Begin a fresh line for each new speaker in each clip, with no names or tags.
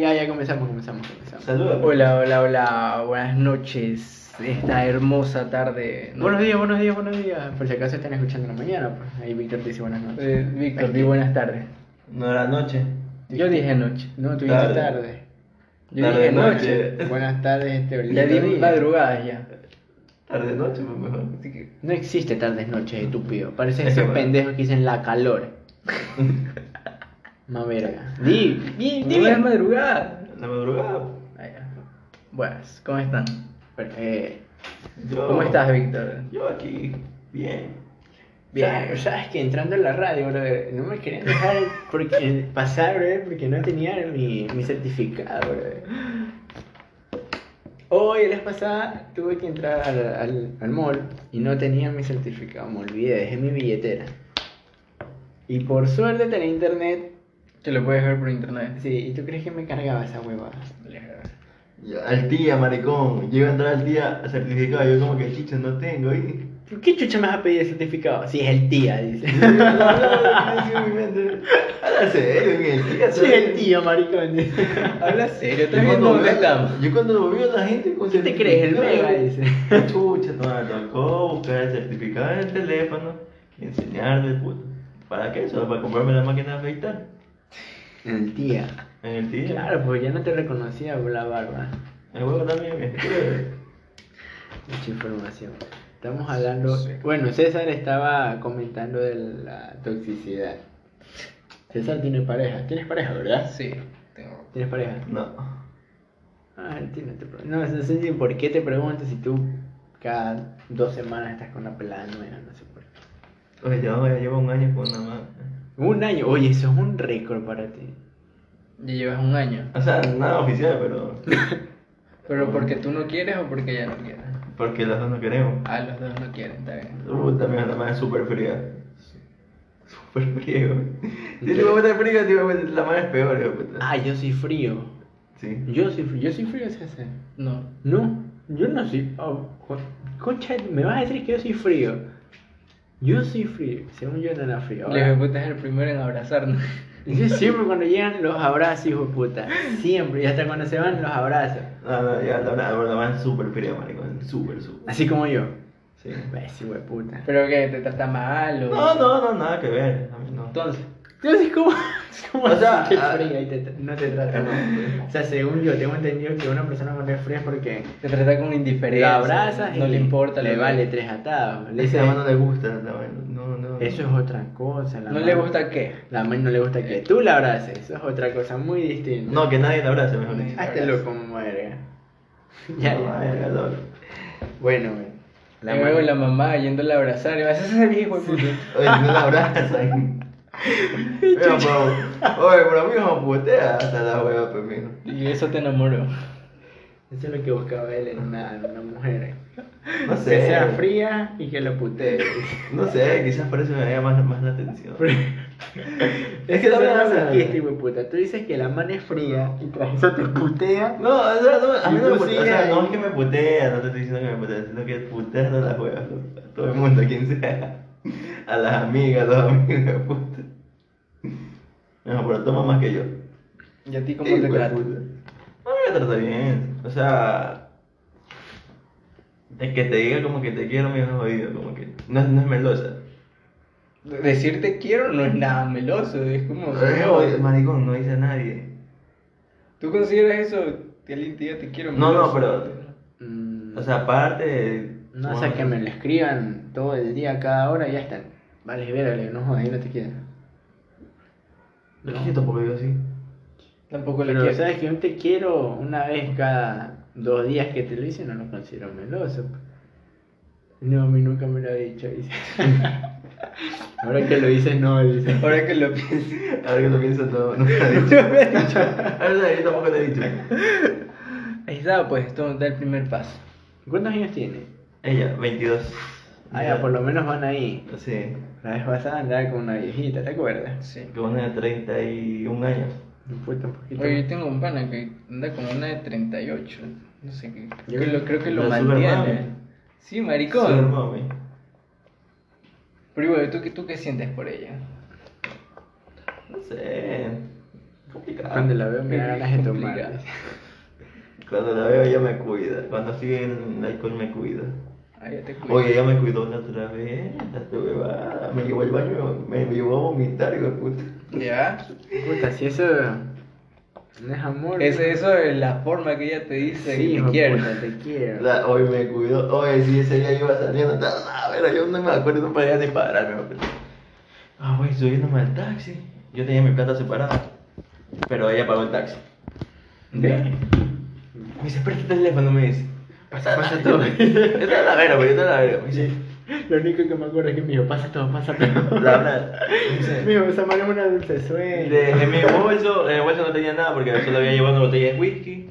Ya, ya comenzamos, comenzamos, comenzamos.
Saludos.
Hola, hola, hola, buenas noches. Esta hermosa tarde. ¿no?
Buenos días, buenos días, buenos días. Por si acaso están escuchando en la mañana, pues ahí Víctor te dice buenas noches.
Eh, Víctor, di buenas tardes.
No era noche.
Yo dije noche.
No, tú dijiste
Tarde.
tarde.
Yo
Tarde,
dije
noche.
noche.
Buenas tardes, este
Ya di madrugadas ya.
Tarde noche, pues mejor.
Así que-
No existe tardes, noches, estúpido. Parece
Es
esos pendejos que dicen la calor. Más verga. Di, di, di bien.
madrugada.
La madrugada.
Buenas, ¿cómo están?
Eh,
Yo,
¿Cómo estás, Víctor?
Yo aquí, bien.
Bien.
Sabes, sabes que entrando en la radio, brother, no me querían dejar porque, pasar, brother, porque no tenía mi, mi certificado, brother. Hoy, la vez pasada, tuve que entrar al, al, al mall y no tenía mi certificado, me olvidé, dejé mi billetera. Y por suerte tenía internet,
Te lo puedes ver por internet.
sí, ¿y tú crees que me cargaba esa huevada?
Al día, maricón. Llego a entrar al día certificado. Yo como que chicho no tengo. ¿y?
¿Por qué chucha me vas a pedir el certificado? Si es el tía, dice.
No, no. Habla serio, mi el día.
Si es el tío, maricón.
Habla serio,
Yo
¿estás viendo
cuando,
dónde
veo,
estamos?
yo cuando veo a la gente con
¿Qué te crees, el mega? Dice.
Chucha, no me tocó buscar el certificado en el teléfono y enseñarle, puta. ¿Para qué? Solo para comprarme la máquina de afeitar.
El tía.
En el día.
Claro, pues ya no te reconocía la barba.
El huevo también, mi
Mucha información. Estamos hablando.
Sí.
Bueno, César estaba comentando de la toxicidad. César tiene pareja. ¿Tienes pareja, verdad?
Sí, tengo.
¿Tienes pareja?
No.
Ah, no te No, no sé si por qué te pregunto si tú cada dos semanas estás con una pelada nueva, no sé por qué.
Oye, ya, ya llevo un año con una más.
Un año, oye, eso es un récord para ti.
Ya llevas un año.
O sea, nada oficial, pero.
¿Pero porque tú no quieres o porque ella no quiere?
Porque los dos no queremos.
Ah, los dos no quieren, está bien.
Uh, también la más es súper fría. Súper güey. Si te meter fría, tío, la más es peor.
Ah, yo soy frío.
Sí.
Yo soy frío. Yo soy frío, César.
No.
No, yo no soy. oh, co- concha, me vas a decir que yo soy frío. Yo soy frío. Según yo no era frío.
Le puta es el primero en abrazarnos.
yo siempre cuando llegan los abrazos, hijo de puta. Siempre. Y hasta cuando se van los abrazos.
No, no, ya, la verdad, la es súper fría, maricón. Súper, súper.
Así como yo.
Sí.
Ves, hijo de puta.
¿Pero que ¿Te trata mal o...?
No, no, no, nada que ver. A mí no.
Entonces,
Entonces, ¿cómo? ¿Cómo
O sea,
que
ah,
fría y te- no te trata mal? O sea, según yo, tengo entendido que una persona cuando es fría es porque
te trata con indiferencia.
la abrazas
No
y
le importa.
le vale tres atados. Le
Ese
dice,
a no le gusta, la vaina. No, no.
eso es otra cosa. la
¿No
mano-
le gusta qué?
La mano no le gusta que tú la abraces. Eso es otra cosa muy distinta.
No, que nadie la abrace, mejor dicho.
Háztelo como muere. Ya,
No,
ya, ya. Bueno, güey.
La luego la mamá yéndola a abrazar y vas a ser hijo de puta.
Oye, no la abrazan. Mira, oye, pero a mí me putea hasta la hueva, pues, mijo.
Y eso te enamoró.
Eso es lo que buscaba él en una, en una mujer.
No
Que
sé.
sea fría y que lo putee.
No sé, quizás por eso me llama más, más la atención.
es que
no
no este hijo de puta. Tú dices que la mano es fría y tras eso te putea.
No, o sea, no, a mí no me putea, o sea, no es que me putea, no te estoy diciendo que me putea, sino que putea no la juega a todo el mundo, a quien sea. A las amigas, a los amigos, puta. No, pero toma más que yo.
¿Y a ti cómo te
de
trata?
No me trata bien, o sea. Es que te diga como que te quiero, me es jodido, como que. No, es- no es melosa.
Decirte quiero no es nada meloso, es como...
Es jodido, maricón, no dice a nadie.
¿Tú consideras eso? Que alguien te diga te quiero
No, no,
meloso?
pero-
Mm,
O sea, aparte.
No, o sea, que me lo escriban todo el día, cada hora y ya están. Vale, vérale, no jodas, ahí no te queda.
Es que yo tampoco digo así.
Tampoco le
Pero
quiero.
sabes que un te quiero una vez cada dos días que te lo dicen no lo considero meloso. No, a mí nunca me lo ha dicho. dice. Ahora que lo dices, no, dice.
Ahora que lo pienso.
Ahora que lo pienso, no, no me lo he dicho. Ahora yo tampoco lo he dicho.
Ahí está, pues, esto da el primer paso.
¿Cuántos años tiene?
Ella, 22.
Ah, ya, por lo menos van ahí.
Sí,
La vez pasada andaba con una viejita, ¿te acuerdas?
Sí.
que una de 31 años.
Un poquito.
Oye, yo tengo un pana que anda con una de 38. No sé qué.
Yo-
Creo, que lo- creo que lo
La Super
mantiene. Sí, maricón.
mami.
Pero igual, ¿tú, qué- ¿tú qué sientes por ella?
No sé. Complicado.
Cuando la veo me da ganas de tomar.
Cuando la veo ella me cuida. Cuando estoy en alcohol me cuida.
Ahí ya te cuido.
Oye, ella me cuidó la otra vez. La. Me llevó al baño, me, me llevó a vomitar, hijo de puta.
Ya.
Puta, si eso no es amor.
Es eso es la forma que ella te dice
Sí,
que te quiere.
puta, te quiero.
La- hoy me cuidó. Oye, sí, ese día iba saliendo. A ver, yo no me acuerdo, no podía ni pararme. Ah, güey, subiéndome al taxi. Yo tenía mi plata separada. Pero ella pagó el taxi.
¿Qué?
Me dice, presta el teléfono, me dice.
Pasa, pasa todo.
Esta es la verga, güey, esta es la verga. Dice,
Lo único que me acuerdo es que me dijo, pasa todo, pasa todo.
la verdad. Me
dijo, esa mano es una dulce sueño.
de, en mi bolso, en el bolso no tenía nada porque solo había llevado una botella de whisky.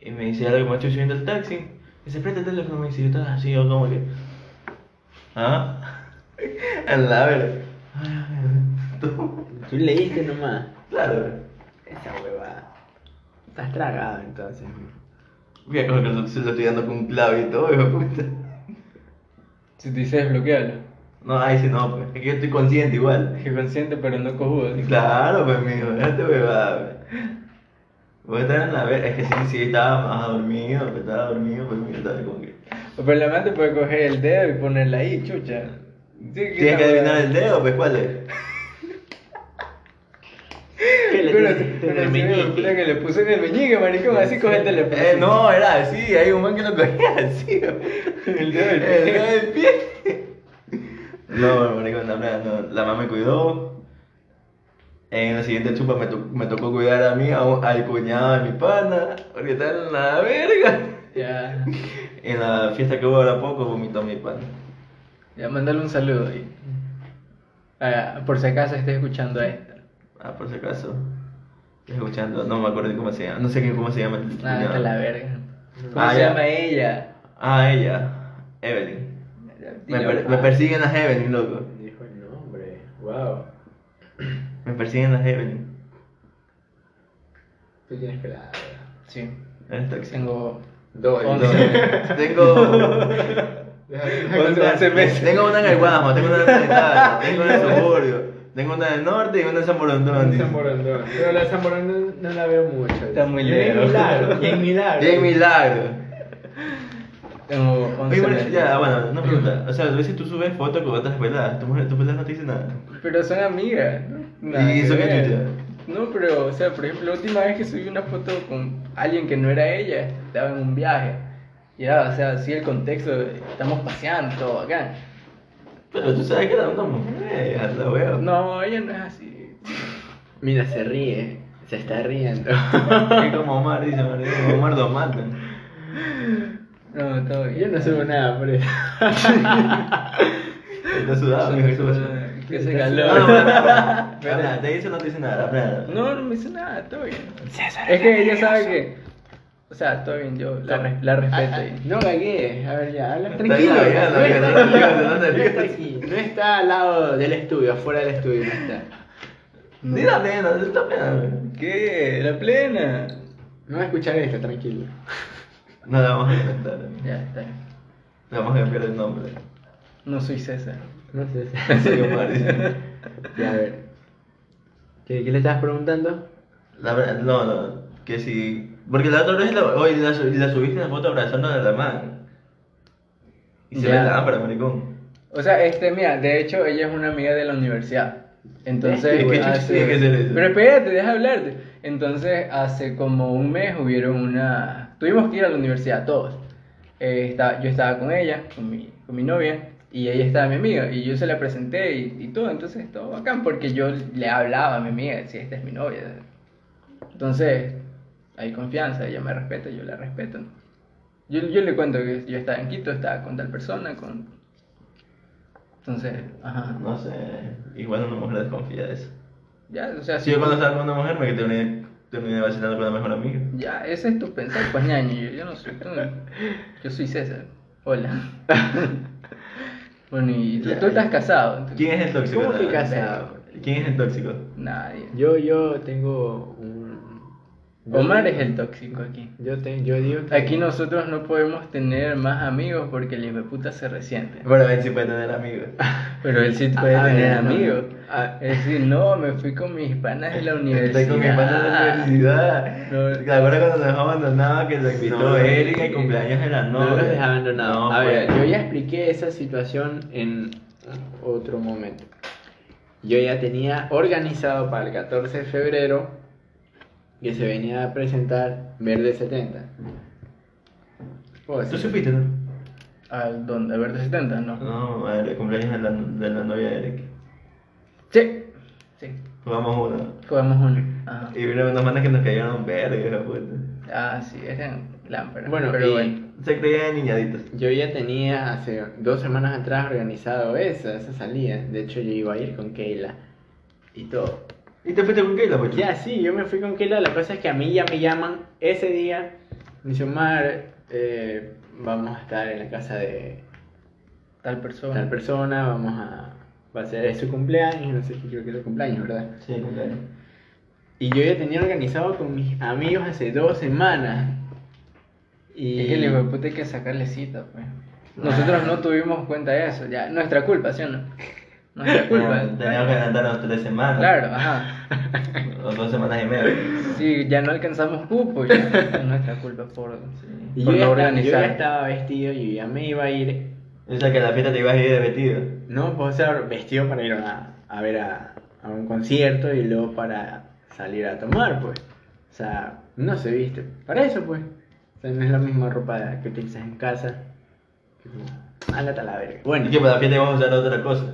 Y me dice algo que me estoy subiendo al taxi. Me dice, presta el teléfono, me dice, yo estaba así, yo como que. ¿Ah? En la verga. Tú,
Tú leíste nomás.
Claro.
Esa huevada. Estás tragado entonces.
Voy a coger que se lo estoy dando con un clavo y todo, hijo de puta.
Si te dice desbloquealo.
No, ahí sí no, pues. Es que yo estoy consciente igual.
Que consciente pero no cojudo.
Claro, pues, mijo, déjate huevada, pues. Voy a estar en la verga. Es que sí, sí, estaba más dormido, pues estaba dormido, pues, mira, estaba como que.
Pero te puede coger el dedo y ponerla ahí, chucha. Sí,
Tienes que adivinar el dedo, pues, ¿cuál es?
¿Qué le
Pero,
tienes
pero
en el
sí,
meñique?
mira que le puse en el meñique, maricón, así el teléfono.
Eh, no, era así, hay un man que lo cogía así.
El dedo del
El
pie.
dedo del pie. No, maricón, verdad, no. La mamá me cuidó. En la siguiente chupa me, to- me tocó cuidar a mí, a un- al cuñado de mi pana, porque estaba en la verga.
Ya,
En la fiesta que hubo ahora poco, vomitó mi pana.
ya, mándale un saludo ahí. Ah, por si acaso esté escuchando esto.
Ah, por si acaso. Estoy escuchando, no me acuerdo cómo se llama. No sé qué- cómo se llama el
Ah, está la verga. ¿Cómo
Ah,
se
ya.
llama ella?
Ah, ella. Evelyn. Me, per- me persiguen las Evelyn, loco.
Dijo el nombre. Wow.
Me persiguen las Evelyn.
Tú tienes que la.
Sí,
Eres tóxico.
tengo
Dos.
Tengo.
Once- once meses.
Tengo una en el Guamo, tengo una en el tengo una en el suburbio, tengo una en el norte y una en San Borondón. dice.
Morandón. Pero la San Morandón no la veo mucho.
Está muy
Y
lejos.
Milagro. Y en Milagro.
Bien milagro.
Tengo 11
Oye, bueno, ya, bueno, una pregunta. O sea, a veces tú subes fotos con otras peladas, tu mujer, tu pelada no te dice nada.
Pero son amigas. ¿no? Nada
¿Y
que
eso qué
ver. No, pero, o sea, por ejemplo, la última vez que subí una foto con alguien que no era ella, estaba en un viaje. Y era, o sea, así el contexto, estamos paseando, todo acá.
Pero tú sabes que era una mujer, la veo.
No, ella no es así.
Mira, se ríe. Se está riendo.
Es como Omar, dice María, como Omar dos matan.
No, todo bien.
Yo no subo nada por eso.
Está sudado, mijo, ¿qué pasó?
Que se caló.
no, no, no, te dice o no te dice nada, nada.
No, no me dice nada, todo bien. Es que ella sabe que. O sea, todo bien, yo la, re- la respeto.
Ah, ah,
y-
No gagué. A ver, ya, habla
Está
tranquilo. no,
no,
está
no, no,
no
no,
está. No está al lado del estudio, afuera del estudio, no está.
Ni la pena, es la pena.
¿Qué? ¿La plena?
No va a escuchar esto, tranquilo.
No la vamos a inventar.
Ya, está bien.
Le vamos a cambiar el nombre.
No soy César.
No sé.
Soy Omar.
Ya, a ver. ¿Qué, qué le estabas preguntando?
La verdad, no, no. Que si. Porque la otra vez la, la, la subiste la foto abrazando a la man. Y se
Ya.
ve la lámpara, maricón.
O sea, este, mira, de hecho, ella es una amiga de la universidad. Entonces,
¿qué chucha
hace-
tiene que ser eso?
Pero espérate, deja hablarte. Entonces, hace como un mes hubieron una. Tuvimos que ir a la universidad todos. Eh, yo estaba con ella, con mi, con mi novia, y ella estaba mi amiga, y yo se la presenté y, y todo. Entonces, todo bacán, porque yo le hablaba a mi amiga, decía, esta es mi novia. Entonces, hay confianza, ella me respeta, yo la respeto. ¿no? Yo, yo le cuento que yo estaba en Quito, estaba con tal persona, con... Entonces, ajá.
No sé. Igual una mujer desconfía de eso.
Ya, o sea,
Si yo cuando estaba con una mujer me terminé, terminé vacilando con la mejor amiga.
Ya, ese es tu pensar, pues ñaño, yo, yo no soy tú. Yo soy César. Hola. bueno, y tú,
Ya,
tú estás
ya.
casado. entonces-
¿Quién es el tóxico?
¿Cómo que casado?
¿Quién es el tóxico?
Nadie.
Yo, yo tengo un.
Omar es el tóxico aquí.
Yo, te, yo digo que.
Aquí nosotros no podemos tener más amigos porque el hijo de puta se resiente.
Bueno, ver si puede tener amigos.
Pero él sí puede
Ah,
tener
no,
amigos.
Ah.
Es decir, no, me fui con mis panas de la universidad.
Estoy con mi hermano de la universidad.
No.
¿Te acuerdas cuando nos dejó abandonado que lo invitó
No,
Eric al cumpleaños de la
No los dejé abandonados.
No,
a ver,
pues.
yo ya expliqué esa situación en otro momento. Yo ya tenía organizado para el 14 de febrero que se venía a presentar Verde 70. ¿Puedo
¿Tú supiste, no?
¿Al Verde 70? No.
No, el cumpleaños de la, de la novia de Eric.
Sí. Sí.
Jugamos uno.
Jugamos uno. Ajá.
Y vino unos manes que nos cayeron verga, puta.
Ah, sí, eran lámparas.
Bueno,
pero
y-
bueno.
Se creían niñaditos.
Yo ya tenía hace dos semanas atrás organizado esa, esa salida. De hecho, yo iba a ir con Keila y todo.
¿Y te fuiste con Keila, pues?
Ya, sí, yo me fui con Keila. La cosa es que a mí ya me llaman ese día. Me dice, Omar, eh, vamos a estar en la casa de
Tal persona.
tal persona, vamos a... Va a ser su cumpleaños, no sé qué creo que es su cumpleaños, ¿verdad?
Sí, cumpleaños.
Y yo ya tenía organizado con mis amigos hace dos semanas. Y...
Es que de puta hay que sacarle cita, pues. Nosotros no tuvimos cuenta de eso, ya. Nuestra culpa, ¿sí o no? Nuestra culpa.
No, Teníamos que adelantarnos tres semanas.
Claro, ajá.
O dos semanas y media.
Sí, ya no alcanzamos cupo, ya. Es nuestra culpa por,
Y
por
yo,
no
ya, esta- yo ya
organizar.
estaba vestido, yo ya me iba a ir
O sea que a la fiesta te ibas a ir de vestido.
No, puedo ser vestido para ir a, a ver a, a un concierto y luego para salir a tomar, pues. O sea, no se viste. Para eso, pues. O sea, no es la misma ropa que utilizas en casa. Ándate a la verga. Bueno,
Y que para la fiesta ibas a usar otra cosa.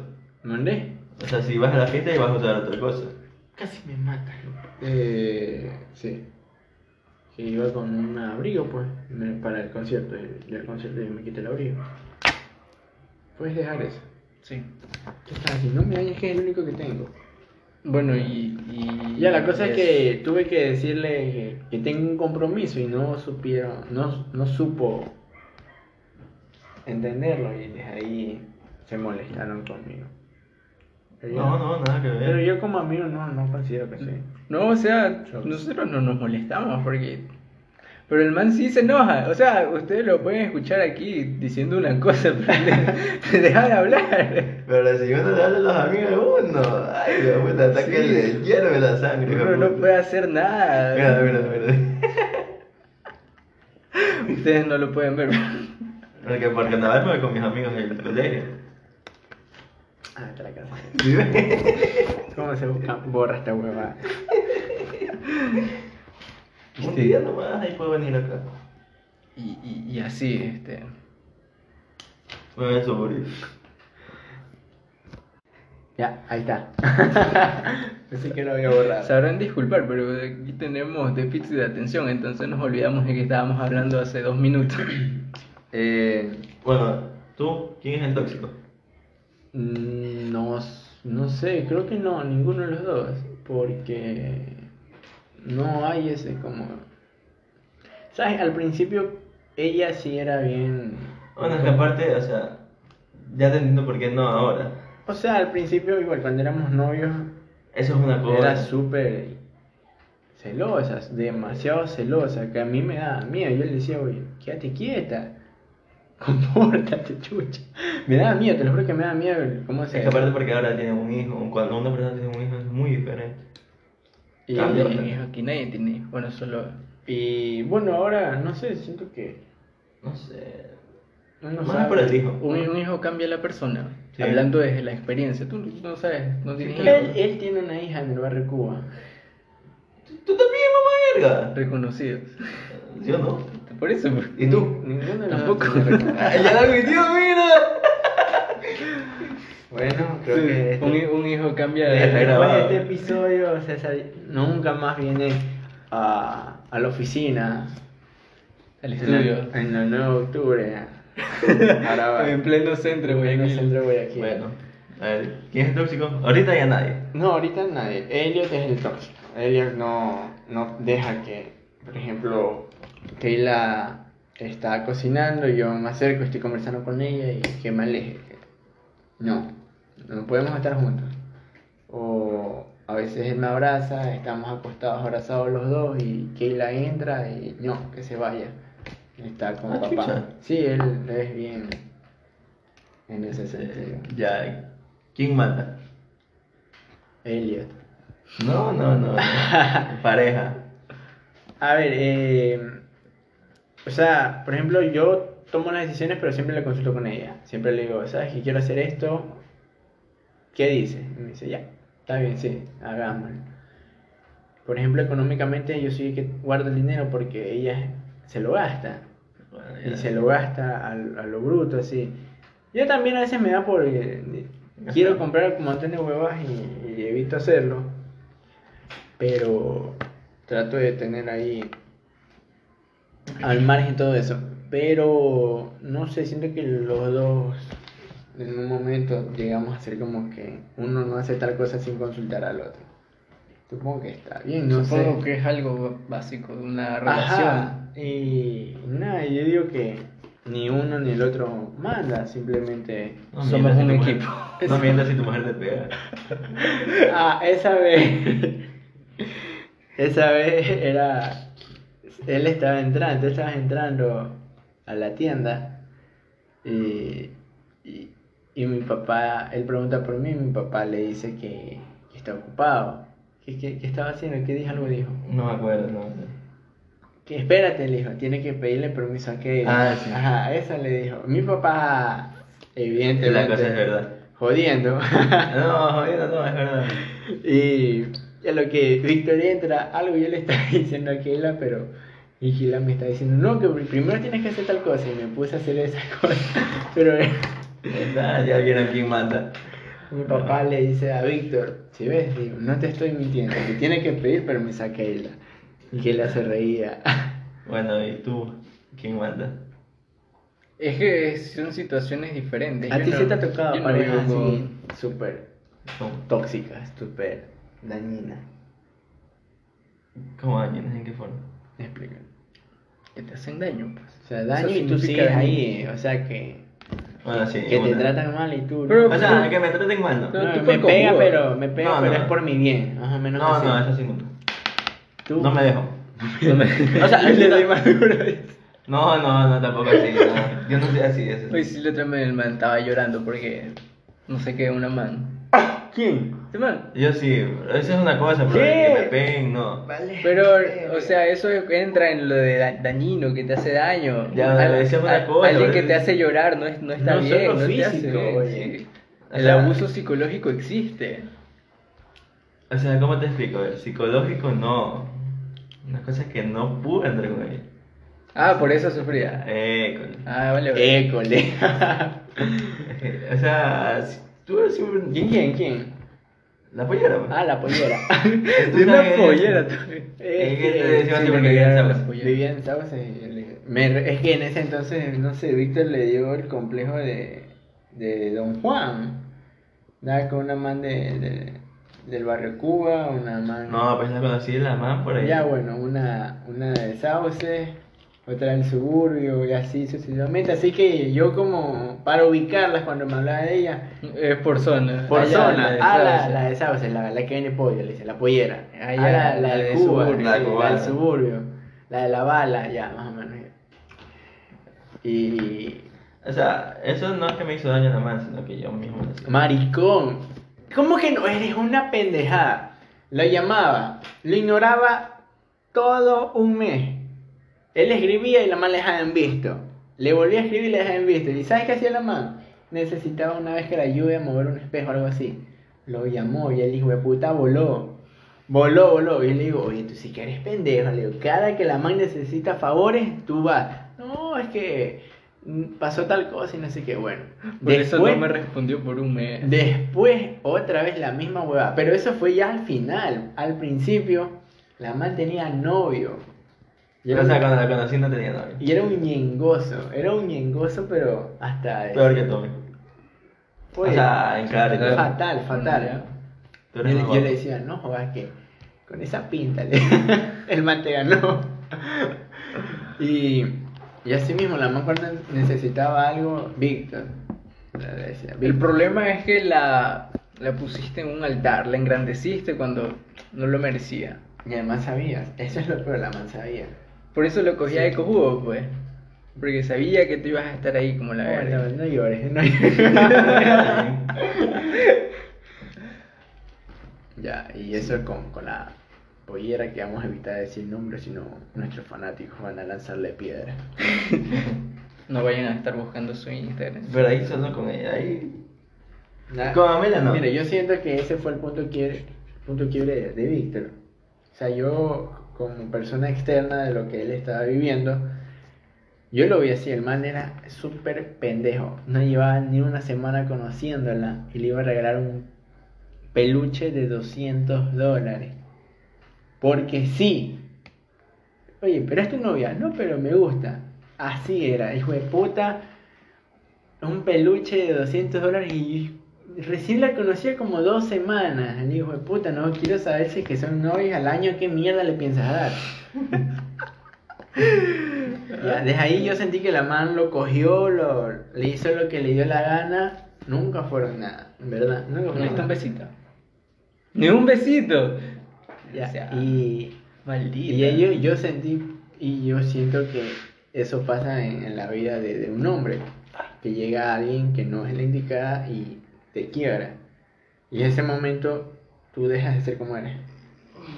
¿Mandé?
O sea, si vas a la fiesta ibas a usar otra cosa.
Casi me matas, loco. Eh, sí. Que iba con un abrigo, pues, me- para el concierto. Y el concierto yo me quité el abrigo. Puedes dejar eso.
Sí.
¿Qué estás haciendo? No me dañes que es el único que tengo.
Bueno, y. y
Ya, la cosa es que tuve que decirle que, que tengo un compromiso y no supieron, no, no supo entenderlo y desde ahí se molestaron conmigo. Pero
No, no, nada que
Pero
ver.
yo como amigo no, no considero que sí.
No, o sea, nosotros no nos molestamos porque. Pero el man sí se enoja. O sea, ustedes lo pueden escuchar aquí diciendo una cosa, pero te, deja de hablar.
Pero si uno le habla a los amigos de uno, ay, Dios puta, hasta que
Sí.
le hierve la sangre. de
no puede hacer nada.
Mira, mira, mira.
Ustedes no lo pueden ver.
Porque, porque andaba pues, con mis amigos en el colegio.
Ah, está la casa.
¿Sí?
¿Cómo se busca? Borra esta hueva.
Un día nomás, ahí puedo venir acá.
Y, y, y así, este.
Me voy a morir.
Ya, ahí está. Pensé que lo había borrado.
Sabrán disculpar, pero aquí tenemos déficit de atención, entonces nos olvidamos de que estábamos hablando hace dos minutos.
Eh,
Bueno, ¿tú? ¿Quién es el tóxico?
Mm, No, no sé, creo que no, ninguno de los dos, porque no hay ese como... ¿Sabes? Al principio ella sí era bien...
Bueno, es que aparte, o sea, ya te entiendo por qué no ahora.
O sea, al principio igual cuando éramos novios
Eso es una cosa.
era súper celosa, demasiado celosa, que a mí me daba miedo. Yo le decía, oye, quédate quieta, compórtate, chucha. Me daba miedo, te lo juro que me daba miedo cómo
Es
se...
que aparte porque ahora tiene un hijo, cuando una persona tiene un hijo es muy diferente.
Y-
Cambia.
Hijos aquí, nadie tiene hijos. Bueno, solo.
Y bueno, ahora no sé, siento que
No sé.
uno
Más por el hijo.
Un, un hijo cambia a la persona.
Sí.
Hablando desde la experiencia. Tú no sabes, no tienes
Él,
hijos.
él tiene una hija en el barrio Cuba.
¿Tú también, mamá verga?
Reconocidos.
Yo no.
Por eso. pues.
¿Y tú?
Ninguno de los
Tampoco.
¡Ay, ya la admitió, mira!
Bueno, creo
Sí,
que este,
un, un hijo cambia de.
después de este episodio César nunca más viene a, a la oficina.
Al estudio.
en el 9 de octubre. Ahora va.
En pleno centro, güey.
En el
aquí.
centro.
Bueno, a ver, ¿quién es el tóxico? Ahorita ya nadie.
No, ahorita nadie. Elliot es el tóxico. Elliot no, no deja que, por ejemplo, Keila está cocinando y yo me acerco, estoy conversando con ella y que me aleje. No, no podemos estar juntos. O a veces él me abraza, estamos acostados abrazados los dos y Keila entra y no, que se vaya. Está con
Ah,
papá.
chucha.
Sí, él es bien en ese sentido.
Ya. ¿Quién manda?
Elliot.
No, no, no. no. Pareja.
A ver, eh, o sea, por ejemplo, yo tomo las decisiones, pero siempre le consulto con ella. Siempre le digo, ¿sabes que quiero hacer esto? ¿Qué dice? Y me dice, ya, está bien, sí, hagámoslo. Por ejemplo, económicamente yo soy que guarda el dinero porque ella se lo gasta.
Bueno,
Y se lo gasta al- a, lo bruto, así. Yo también a veces me da por... eh, quiero comprar un montón de huevas y, y evito hacerlo. Pero trato de tener ahí al margen todo eso. Pero no sé, siento que los dos en un momento llegamos a ser como que uno no hace tal cosa sin consultar al otro. Supongo que está bien, no
Supongo
sé.
que es algo básico de una relación.
Ajá, y nada, yo digo que ni uno ni el otro manda, simplemente...
No
Somos un
mujer-
equipo.
No mientas si tu mujer te pega.
Ah, esa vez... esa vez era... Él estaba entrando, tú estabas entrando a la tienda y, y, y mi papá, él pregunta por mí, mi papá le dice que, que está ocupado. ¿Qué, qué, qué estaba haciendo? ¿Qué dijo? Algo dijo.
No me acuerdo, no.
Que espérate, le dijo, tiene que pedirle permiso a que.
Ah, sí.
Ajá, eso le dijo. Mi papá, evidentemente.
La cosa es verdad.
Jodiendo.
No, jodido, no, es verdad.
y a lo que Víctor entra, algo yo le estaba diciendo a Keila, pero. Y Keila me está diciendo, no, que primero tienes que hacer tal cosa. Y me puse a hacer esa cosa. Pero
Está, ya vieron quién manda.
mi papá le dice a Víctor, si ves, digo, no te estoy mintiendo, que tiene que pedir permiso a Keila. Y Keila se reía.
Bueno, ¿y tú? ¿Quién manda?
Es que son situaciones diferentes.
¿A
Yo
ti
no-
se te ha tocado
no
parejas
vivo
así súper
¿Cómo,
tóxicas, súper dañinas?
cómo dañinas? ¿En qué forma?
Explícame.
Que te hacen daño, pues.
O sea, daño y tú sigues
daño.
ahí, o sea que,
Bueno, sí.
que te
una.
tratan mal y tú...
Pero-
O sea, que me traten mal, ¿no?
No,
tú
me pega, pero, me pega,
No,
pero
no.
es por mi bien, o menos
No,
así.
no, eso sí nunca.
Tú-
No me dejo.
No me-
O sea,
le doy
yo-
más duro.
no, no, no, tampoco así. no. Yo no soy así. Eso.
Hoy sí le trae el man estaba llorando porque no sé qué, una man.
¿Quién?
Este man.
Yo sí, eso es una cosa, pero
¿Qué?
que me peguen, no.
Vale.
Pero, o sea, eso entra en lo de da- dañino, que te hace daño.
Ya,
Al-
decíamos una
al-
cosa,
Alguien que te hace llorar no, es, no está
No
bien,
solo
no te hace
físico,
bien,
oye.
sí.
O
El
sea-
abuso psicológico existe.
O sea, ¿cómo te explico? Ver, Psicológico no. Una cosa que no pude entrar con ella.
Ah, por eso sufría.
Eh, con-
Ah, vale, vale.
École.
O sea, si- tú eres siempre.
¿Quién, quién, quién?
La pollera.
Ah, la pollera.
De una
sabes-
pollera.
Es que
Eh,
siempre
me
que vivían en
pegaron
Sauce.
las polleras.
Vivía en Sauce y yo le- me- es que en ese entonces, no sé, Víctor le dio el complejo de, de Don Juan. Nada con una man de, de- del barrio Cuba, una man.
No, pues la conocí la man por ahí.
Ya, bueno, una, una de Sauce, otra del suburbio y así sucesivamente. Así que yo, como para ubicarlas cuando me hablaba de ella,
Es por zona.
por
Allá,
zona,
la de
ah, la, la de Sauce, la, la que vende pollo, le dice, la pollera.
Ah,
Ah, la,
la
la
de
de Cuba,
suburbio.
la,
La
del suburbio, la de la bala, ya, más o menos. Y.
O sea, eso no es que me hizo daño nada más, sino que yo mismo hacía.
Maricón, ¿cómo que no eres una pendejada? Lo llamaba, lo ignoraba todo un mes. Él escribía y la man le dejaba en visto. Le volvía a escribir y le dejaba en visto. ¿Y sabes qué hacía la man? Necesitaba una vez que la ayude a mover un espejo o algo así. Lo llamó y el hijo de puta voló. Voló, voló. Y le digo, oye, tú sí que eres pendejo. Le digo, cada que la man necesita favores, tú vas. No, es que pasó tal cosa y no sé qué. Bueno.
Por eso no me respondió por un mes.
Después, otra vez la misma hueva. Pero eso fue ya al final. Al principio, la man tenía novio. Y era,
O sea,
un,
cuando la conocí no tenía novio.
y era un ñengoso. Era un ñengoso, pero hasta.
Peor que tú.
Pues,
o sea, en y todo.
Fatal, fatal.
Tú
Yo, yo le decía, no jodas que con esa pinta le- el man te ganó. y, y así mismo, la man cuando necesitaba algo, Víctor. Le decía,
El problema es que la, la pusiste en un altar, la engrandeciste cuando no lo merecía.
Y además sabías, eso es lo peor, la man sabía.
Por eso lo cogía de cojudo, pues. Porque sabía que tú ibas a estar ahí como la verga.
no, no llores, no llores. Ya, y eso es con, con la pollera que vamos a evitar decir nombres, sino nuestros fanáticos van a lanzarle piedra.
No vayan a estar buscando su Instagram.
Pero ahí solo con ella, ahí. Con Amela no.
Mira, yo siento que ese fue el punto quiebre, punto quiebre de, de Víctor. O sea, yo como persona externa de lo que él estaba viviendo, yo lo vi así, el man era súper pendejo. No llevaba ni una semana conociéndola y le iba a regalar un peluche de 200 dólares. Porque sí. Oye, pero es tu novia. No, pero me gusta. Así era, hijo de puta. Un peluche de 200 dólares y recién la conocía como dos semanas. El hijo de puta, no quiero saber si es que son novios al año, ¿qué mierda le piensas dar? Ya, desde ahí yo sentí que la man lo cogió, lo, le hizo lo que le dio la gana. Nunca fueron nada, en verdad. Nunca
¿No
fueron
un
nada.
besito? ¡Ni un besito!
Ya,
O sea,
y,
Maldita.
y yo, yo sentí y yo siento que eso pasa en, en la vida de, de un hombre. Que llega alguien que no es la indicada y te quiebra. Y en ese momento tú dejas de ser como eres.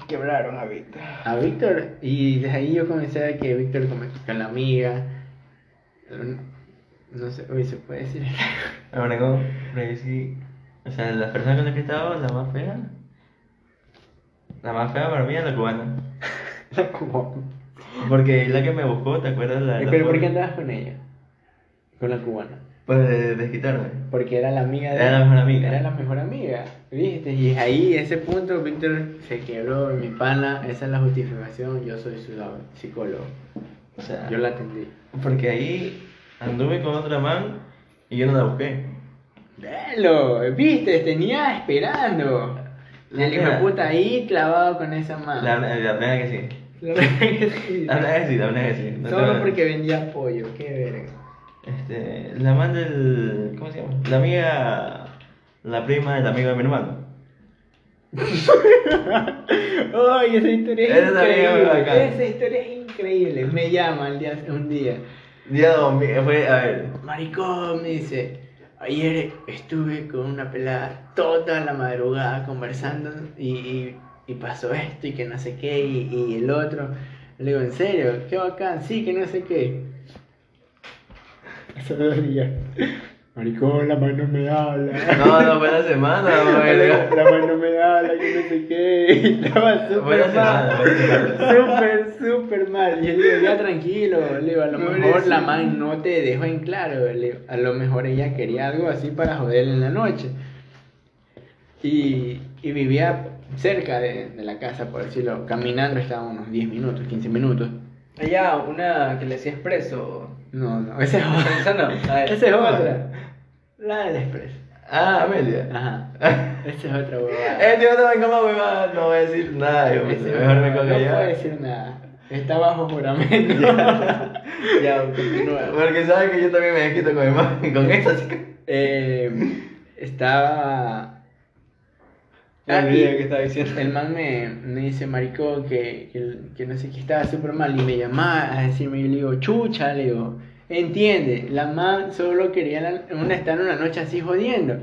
Quebraron a Víctor.
A Víctor, y desde ahí yo comencé a que Víctor come con la amiga. No sé, hoy se puede decir.
Ahora como, pero sí, o sea, las personas con las que estaba, la más fea, la más fea para mí es la cubana.
Como-
Porque la que me buscó, ¿te acuerdas? La, la
Pero ¿por qué andabas con ella? Con la cubana.
Pues de desquitarme.
Porque era la amiga de
Era la mejor amiga.
Era la mejor amiga, ¿viste? Y ahí, ese punto, Víctor se quebró, mi pana, esa es la justificación, yo soy su psicólogo.
O sea,
Yo la atendí.
porque ahí anduve con otra man y yo no la busqué.
Velo, ¿viste? Tenía esperando.
La
hijo de puta ahí clavado con esa mano.
La, la, la verdad que sí.
La verdad que sí.
La verdad que sí, la verdad que sí. No
Solo porque vendía pollo, qué verga.
Este, la man del. ¿Cómo se llama? La amiga. La prima del amigo de mi hermano.
Ay, esa historia es increíble. Esa historia es increíble. Me llama el día, un día.
Día domingo, fue, a ver.
Maricón, me dice, ayer estuve con una pelada toda la madrugada conversando y, y- y pasó esto y que no sé qué y, y el otro. Le digo, ¿en serio? Qué bacán, sí, que no sé qué. Días. Maricón, la mano me habla.
No, no fue la semana,
La,
güey.
la mano me habla, que no sé qué. Estaba súper mal. Súper, súper mal. Y yo le digo, ya tranquilo. Le digo, a lo mejor la man no te dejó en claro. Le digo, a lo mejor ella quería algo así para joderle en la noche. Y, y vivía cerca de, de la casa, por decirlo. Caminando estaba unos 10 minutos, 15 minutos.
Allá, una que le hacía expreso.
No, no, esa es otra.
Esa no. A.
Esa es otra. La del expreso.
Ah, Amelia.
Ajá. Esa es otra huevada.
Eh, tío, no venga más, huevada, no voy a decir nada, yo, mejor me
no
cojo
puedo
ya.
decir nada. Está bajo juramento.
Ya, continúa.
Porque sabes que yo también me desquito con con esta chica.
Eh, estaba. Ah,
olvidé
y
que estaba diciendo.
El man me, me dice, maricón, que, que, que no sé qué estaba súper mal. Y me llamaba a decirme, y yo le digo, chucha, le digo, entiende, la man solo quería la- una, estar una noche así jodiendo.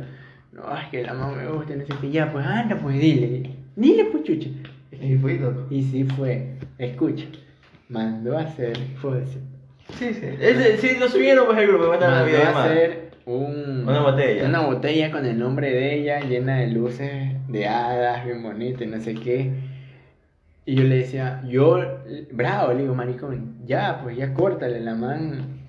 No, es que la man me gusta, no sé qué, ya, pues anda, pues dile, dile, pues chucha.
Y loco.
Y sí fue, escucha, mandó a hacer, fue así.
Sí, sí. Ese, sí, lo subieron pues el grupo, la
mandó a hacer un,
Una botella.
Una botella con el nombre de ella, llena de luces, de hadas, bien bonito y no sé qué. Y yo le decía, yo, bravo, le digo, maricón, ya, pues ya córtale la man.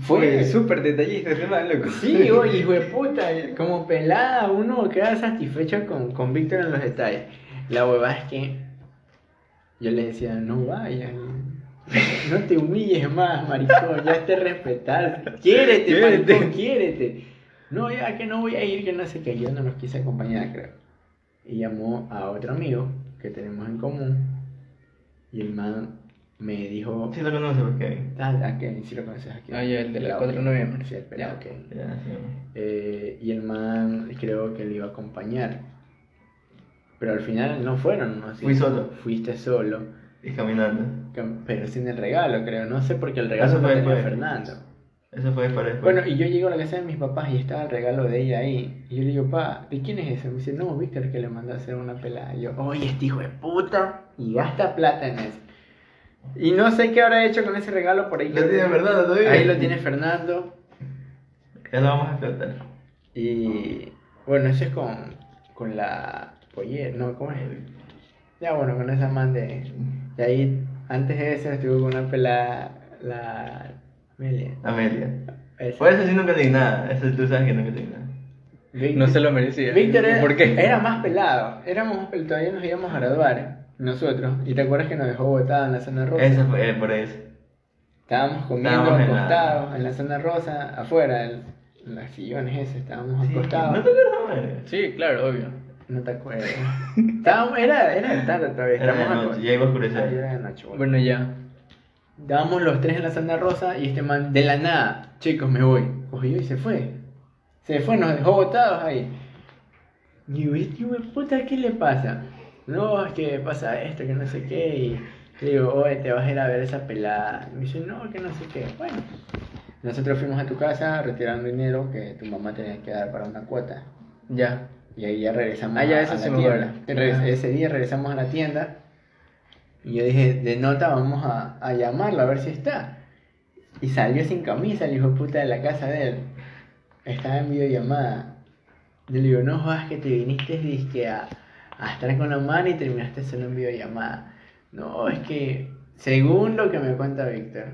Fue súper detallista ese man, loco.
Sí, oye, hijo de puta, como pelada, uno queda satisfecho con, con Víctor en los detalles. La hueva es que yo le decía, no vayas, no te humilles más, maricón, ya te respetas, quiérete,
Quiérete.
maricón, quiérete. No, ya que no voy a ir, que no sé qué, yo no los quise acompañar, creo. Y llamó a otro amigo que tenemos en común, y el man me dijo,
Sí lo conoce porque.
ah, a Kevin, si lo conoces aquí.
Ah, ya, el de la
Pelado
4 de
Kevin.
noviembre.
Sí, el pelado
Ya.
Kevin.
Ya, sí.
Eh, y el man creo que le iba a acompañar. Pero al final no fueron, ¿no? Así
Fui solo.
Fuiste solo.
Y caminando.
Pero sin el regalo, creo. No sé porque el regalo
Eso fue después.
Fernando.
Eso fue después.
Bueno, y yo llego a la casa de mis papás y estaba el regalo de ella ahí. Y yo le digo, pa, ¿de quién es ese? Me dice, no, Víctor, que le mandó a hacer una pelada. Y yo, oye, este hijo de puta. Y gasta plata en eso. Y no sé qué habrá hecho con ese regalo por ahí.
Lo tiene Fernando todavía.
Ahí lo tiene Fernando.
Ya lo vamos a explotar.
Y bueno, eso es con, con la pollera, no, ¿cómo es? Ya bueno, con esa man de... Y ahí, antes de eso, estuve con una pelada, la... Amelia.
Amelia.
Esa.
Por eso sí nunca te di nada. Eso tú sabes que nunca te di nada.
Víctor-
No se lo merecía.
Víctor era,
¿Por qué?
era más pelado. Éramos, todavía nos íbamos a graduar, nosotros. ¿Y te acuerdas que nos dejó botada en la zona rosa?
Eso fue eh, por eso.
Estábamos comiendo
en
acostados en la zona rosa, afuera, en, en las sillones esas, estábamos
Sí,
acostados.
¿No te acuerdas, madre?
Sí, claro, obvio.
No te acuerdas. Estábamos, era, era de tarde todavía.
Era de noche, ya iba a
Ah,
oscurecer.
ya era de noche, bueno.
Bueno, ya.
Estábamos los tres en la zona rosa y este man, de la nada, chicos, me voy. Cogió y se fue. Se fue, nos dejó botados ahí. Y este puta, ¿qué le pasa? No, es que pasa esto, que no sé qué. Y le digo, oye, te vas a ir a ver esa pelada. Y me dice, no, que no sé qué. Bueno, nosotros fuimos a tu casa retirando dinero que tu mamá tenía que dar para una cuota.
Ya.
Y ahí ya regresamos
Ah, ya,
a,
eso
a la tienda. Regres-
Ajá.
Ese día regresamos a la tienda. Y yo dije, de nota vamos a, a llamarlo a ver si está. Y salió sin camisa el hijo de puta de la casa de él. Estaba en videollamada. Yo le digo, no jodas que te viniste a, a estar con la mano y terminaste solo en videollamada. No, es que, según lo que me cuenta Víctor,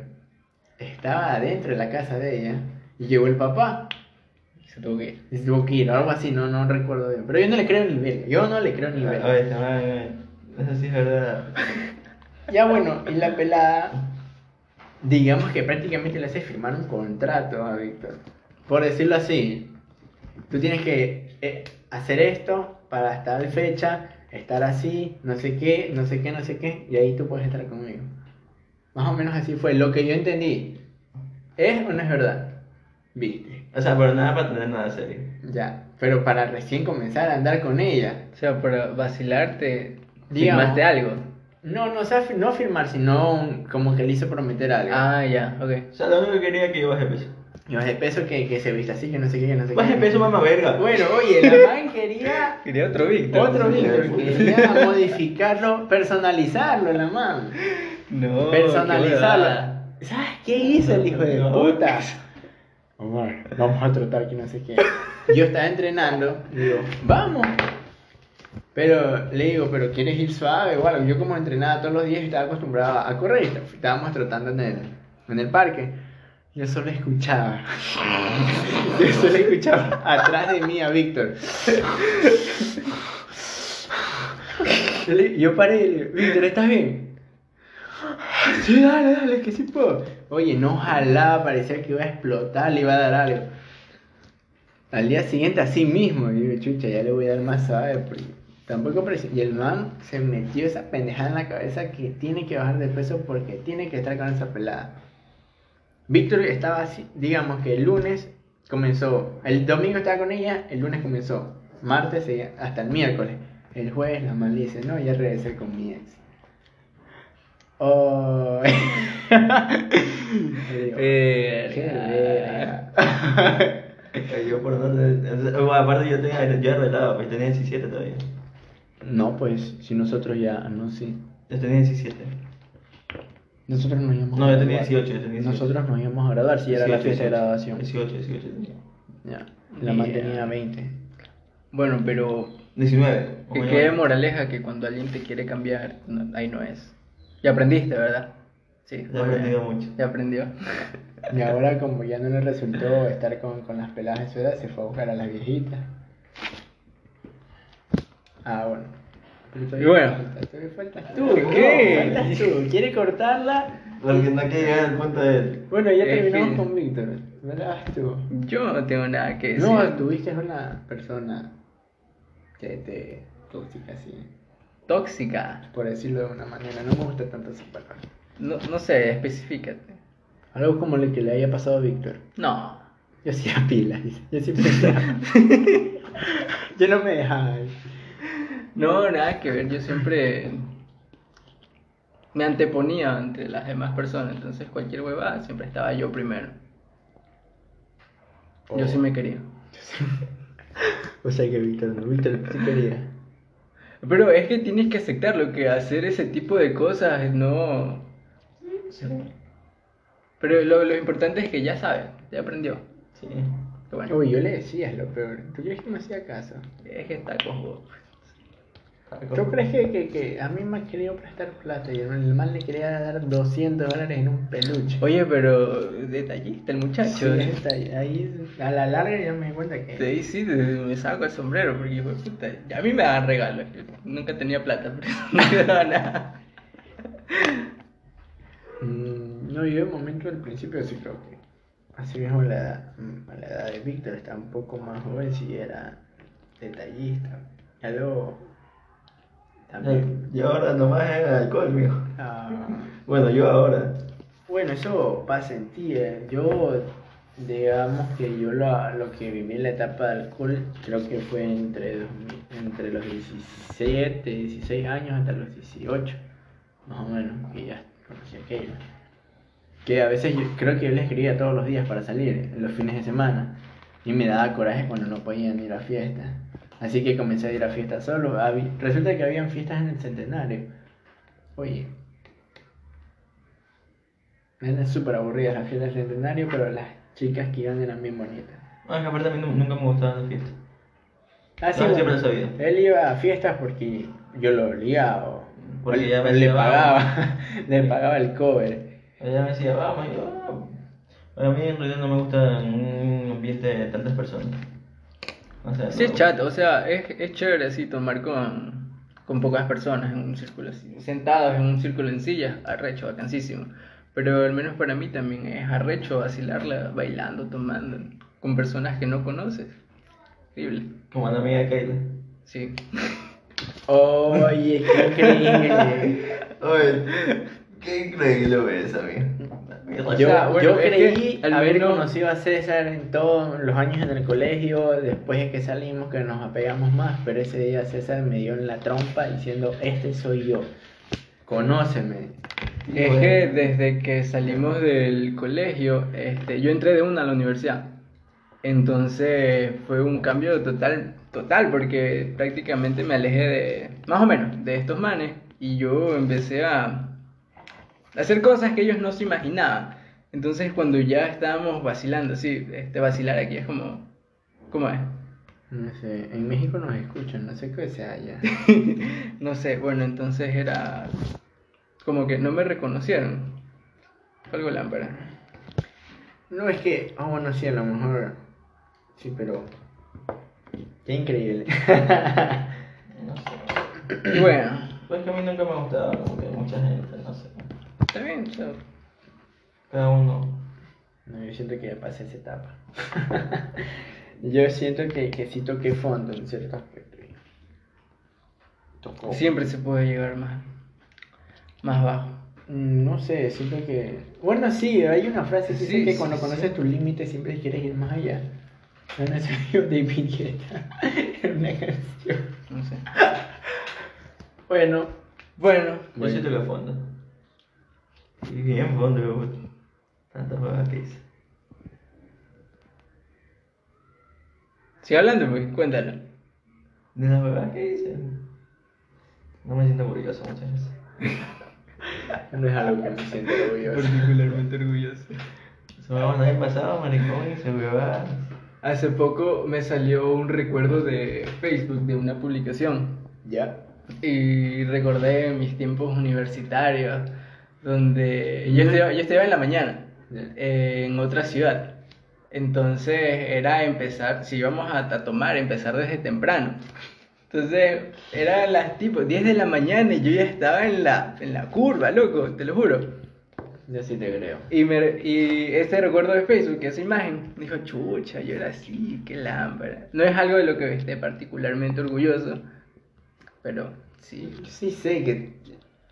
estaba adentro de la casa de ella y llegó el papá.
Se tuvo que ir.
Y se tuvo que ir, o algo así, no, no recuerdo bien. Pero yo no le creo ni verga. Yo no le creo ni verga.
Oye, madre, eso sí es verdad.
Ya bueno, y la pelada, digamos que prácticamente le hace firmar un contrato a Víctor. Por decirlo así, tú tienes que eh, hacer esto para tal fecha, estar así, no sé qué, no sé qué, no sé qué, y ahí tú puedes estar conmigo. Más o menos así fue lo que yo entendí. ¿Es o no es verdad? Viste.
O sea, pero nada para tener nada serio.
Ya, pero para recién comenzar a andar con ella.
O sea, para vacilarte,
Digamos.
firmaste algo.
No, no, o sea, no firmar, sino un- como que le hizo prometer algo.
Ah, ya, ok.
O sea, lo único que quería que yo baje peso.
Y baje peso que, que se viste así, que no sé qué, que no sé
Baje
qué.
peso, mamá verga.
Bueno, oye, la man quería
Quería otro Víctor.
otro Víctor, quería modificarlo, personalizarlo, la man.
No.
personalizarlo. ¿Sabes qué hizo el hijo de
No.
puta? Vamos a tratar que no sé qué. Yo estaba entrenando, y digo, vamos. Pero le digo, pero ¿quieres ir suave o algo? Yo como entrenaba todos los días estaba acostumbrado a correr y est- estábamos trotando en el, en el parque. Yo solo escuchaba. Yo solo escuchaba atrás de mí a Víctor. Yo paré y le digo, Víctor, ¿estás bien? Sí, dale, dale, que sí puedo. Oye, no jalaba, parecía que iba a explotar, le iba a dar algo. Al día siguiente así mismo, digo, chucha, ya le voy a dar más suave, porque tampoco presi- Y el man se metió esa pendejada en la cabeza que tiene que bajar de peso porque tiene que estar con esa pelada. Víctor estaba así, digamos que el lunes comenzó, el domingo estaba con ella, el lunes comenzó, martes hasta el miércoles. El jueves la man dice, no, ya regresé con mi ex. Oh.
Yo por sea, bueno, aparte yo tenía, yo arreglaba, pues tenía 17 todavía.
No, pues, si nosotros ya, no, sí.
Yo tenía 17.
Nosotros nos íbamos
No,
a
yo tenía
graduar.
18, yo tenía 18.
Nosotros nos íbamos a graduar si era la
18,
fiesta de graduación.
18, 18 tenía.
Ya, la
Yeah.
mantenía 20.
Bueno, pero
19.
que quede moraleja que cuando alguien te quiere cambiar, no- ahí no es. Ya aprendiste, ¿verdad? Sí.
Ya aprendido mucho.
Ya aprendió.
Y ahora como ya no le resultó estar con, con las peladas de su edad, se fue a buscar a las viejitas. Ah, bueno.
Y bueno.
faltas tú.
¿Por qué?
Faltas tú. ¿Quiere cortarla?
Porque no que llegar al punto de.
Bueno, ya
Es
terminamos
que-
con Víctor. ¿Verdad tú?
Yo no tengo nada que decir.
No, tuviste una persona que te tóxica así,
Tóxica.
por decirlo de una manera. No me gusta tanto esa palabra.
No, no sé, especifícate.
Algo como lo que le haya pasado a Víctor.
No.
Yo hacía pilas, yo siempre yo no me dejaba.
No, nada que ver. Yo siempre me anteponía entre las demás personas. Entonces, cualquier huevada siempre estaba yo primero. Yo sí me quería.
O sea que Víctor no, Víctor sí quería.
Pero es que tienes que aceptarlo, que hacer ese tipo de cosas no... Pero lo, lo importante es que ya sabes, ya aprendió.
Sí.
Bueno,
Uy, yo le decía, lo peor. ¿Tú crees que me hacía caso?
es que está cojo.
¿Tú crees que, que, que a mí me ha querido prestar plata y el mal le quería dar 200 dólares en un peluche?
Oye, pero detallista el muchacho.
Sí,
¿eh?
está ahí, a la larga ya me di cuenta que...
Sí de- me saco el sombrero porque hijo de puta, a mí me dan regalos. yo nunca tenía plata, pero no me daba nada.
Mm, no, yo de momento al principio sí creo que así mismo la edad, mm, a la edad de Víctor estaba un poco más joven si era detallista. Ya luego también.
Yo ahora nomás es alcohol, mijo.
Ah,
Bueno, yo ahora.
bueno, eso pasa en ti. eh. Yo, digamos que yo lo, lo que viví en la etapa de alcohol creo que fue entre, 2000 entre los 17, 16 años hasta los 18, más o menos, que ya conocí a Keila. Que a veces yo creo que yo le escribía todos los días para salir, los fines de semana, y me daba coraje cuando no podían ir a fiestas. Así que comencé a ir a fiestas solo. Resulta que habían fiestas en el centenario. Oye, eran súper aburridas las fiestas del centenario, pero las chicas que iban eran bien bonitas.
Ah, que aparte a mí nu- nunca me gustaban las fiestas.
Ah, sí,
No,
bueno,
siempre lo he sabido.
Él iba a fiestas porque yo lo obligaba o,
Porque
o
ya me
le pagaba, le pagaba el cover.
Ella me decía, vamos, y yo. Bueno, a mí en realidad no me gusta un ambiente de tantas personas. O sea,
Sí,
no-
es chato, o sea, es, es chévere así tomar con, con pocas personas en un círculo así, sentados en un círculo en sillas, arrecho, vacancísimo. Pero al menos para mí también es arrecho vacilarla bailando, tomando, con personas que no conoces. Increíble.
Como la amiga de Kayla.
Sí.
Oye, qué increíble.
Oye, qué increíble es, amigo.
Yo,
sea, bueno,
yo
es
creí
al
haber
menos-
conocido a César en todos los años en el colegio, después de que salimos, que nos apegamos más, pero ese día César me dio en la trompa diciendo, este soy yo, conóceme.
Es que desde que salimos del colegio, este, yo entré de una a la universidad. Entonces fue un cambio total, total, porque prácticamente me alejé de, más o menos, de estos manes y yo empecé a hacer cosas que ellos no se imaginaban. Entonces cuando ya estábamos vacilando, sí, este vacilar aquí es como, ¿cómo es?
No sé, en México nos escuchan, no sé qué sea allá.
No sé, bueno, entonces era como que no me reconocieron. Fue algo lámpara.
No, es que, ah, bueno, sí, a lo mejor, sí, pero, qué increíble.
No sé.
Y bueno,
Pues que a mí nunca me gustaba como que mucha gente.
Está bien, o sea,
Cada uno.
No, yo siento que ya pasé esa etapa. yo siento que, que sí toqué fondo en cierto aspecto. Tocó.
siempre se puede llegar más, más bajo.
Mm, No sé, siento que. Bueno, sí, hay una frase que dice que
sí,
cuando
sí.
conoces tus límites siempre quieres ir más allá. No David Guetta en una canción.
No sé.
Bueno,
Bueno,
Yo
Bueno.
sí toqué fondo. Y bien gusta. Tantas huevas que hice.
sigue hablando, pues, cuéntalo.
De las huevas que hice. No me siento orgulloso muchas veces.
no es algo que me siento orgulloso.
Particularmente orgulloso.
Se me van a ir pasado, maricón, y se huevadas.
Hace poco me salió un recuerdo de Facebook de una publicación
Ya.
y recordé mis tiempos universitarios donde yo estudiaba, yo estudiaba en la mañana en otra ciudad. Entonces era empezar, si íbamos a, a tomar, empezar desde temprano. Entonces eran las tipo 10 de la mañana y yo ya estaba en la, en la curva, loco, te lo juro.
Yo sí te creo.
Y, me, y este recuerdo de Facebook, esa imagen, dijo, chucha, yo era así, qué lámpara. No es algo de lo que esté particularmente orgulloso, pero sí.
Yo sí sé que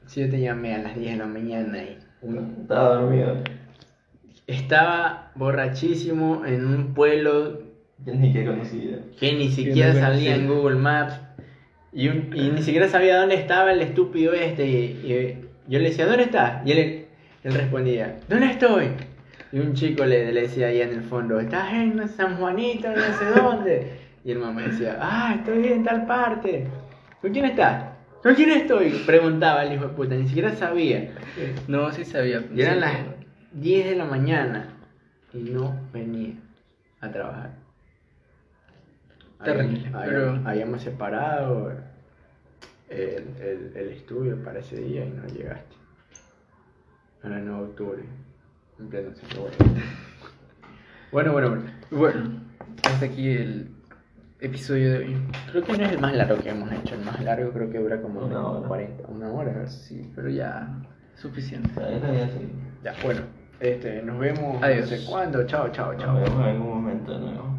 si yo te llamé a las 10 de la mañana y un-
Estaba dormido.
estaba borrachísimo en un pueblo
Yo ni que conocía.
que ni siquiera
no
salía en. Google Maps y, un- y ni siquiera sabía dónde estaba el estúpido este y, y yo le decía, ¿dónde estás? Y él, él respondía, ¿dónde estoy? Y un chico le, le decía ahí en el fondo, estás en San Juanito, no sé dónde. Y el mamá decía, ah, estoy en tal parte. ¿Con quién estás? ¿Con quién estoy? Preguntaba el hijo de puta, ni siquiera sabía.
No, sí sabía.
Y eran
sí.
las 10 de la mañana y no venía a trabajar.
Terrible,
Habíamos,
pero-
habíamos- habíamos separado el, el- el estudio para ese día y no llegaste. Ahora no octubre, en pleno. Bueno, bueno, bueno.
Bueno, hasta aquí el episodio de hoy.
Creo que no es el más largo que hemos hecho. El más largo creo que dura como
Una hora.
40, una hora.
Sí, pero ya suficiente.
Ya, bueno. Este, nos vemos
Adiós.
no sé cuándo. Chao, chao,
Nos
chao.
vemos en algún momento de nuevo.